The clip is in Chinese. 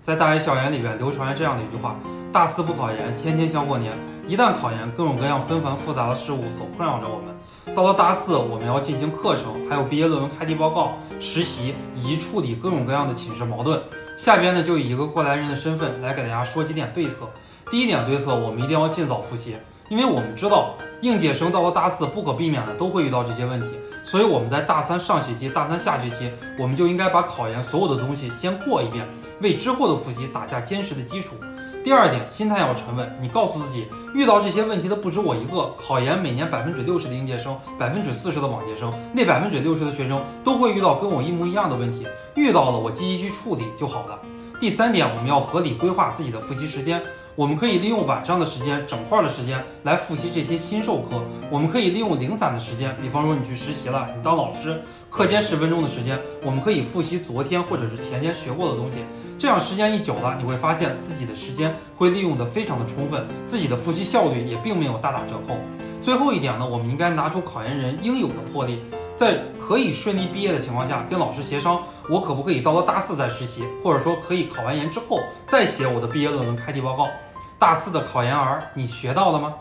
在大学校园里边流传着这样的一句话：大四不考研，天天像过年；一旦考研，各种各样纷繁复杂的事物所困扰着我们。到了大四，我们要进行课程，还有毕业论文开题报告、实习，以及处理各种各样的寝室矛盾。下边呢，就以一个过来人的身份来给大家说几点对策。第一点对策，我们一定要尽早复习，因为我们知道应届生到了大四，不可避免的都会遇到这些问题，所以我们在大三上学期、大三下学期，我们就应该把考研所有的东西先过一遍，为之后的复习打下坚实的基础。第二点，心态要沉稳，你告诉自己，遇到这些问题的不止我一个。考研每年百分之六十的应届生，百分之四十的往届生，那百分之六十的学生都会遇到跟我一模一样的问题，遇到了我积极去处理就好了。第三点，我们要合理规划自己的复习时间。我们可以利用晚上的时间、整块的时间来复习这些新授课。我们可以利用零散的时间，比方说你去实习了，你当老师，课间十分钟的时间，我们可以复习昨天或者是前天学过的东西。这样时间一久了，你会发现自己的时间会利用的非常的充分，自己的复习效率也并没有大打折扣。最后一点呢，我们应该拿出考研人应有的魄力。在可以顺利毕业的情况下，跟老师协商，我可不可以到了大四再实习，或者说可以考完研之后再写我的毕业论文开题报告。大四的考研儿，你学到了吗？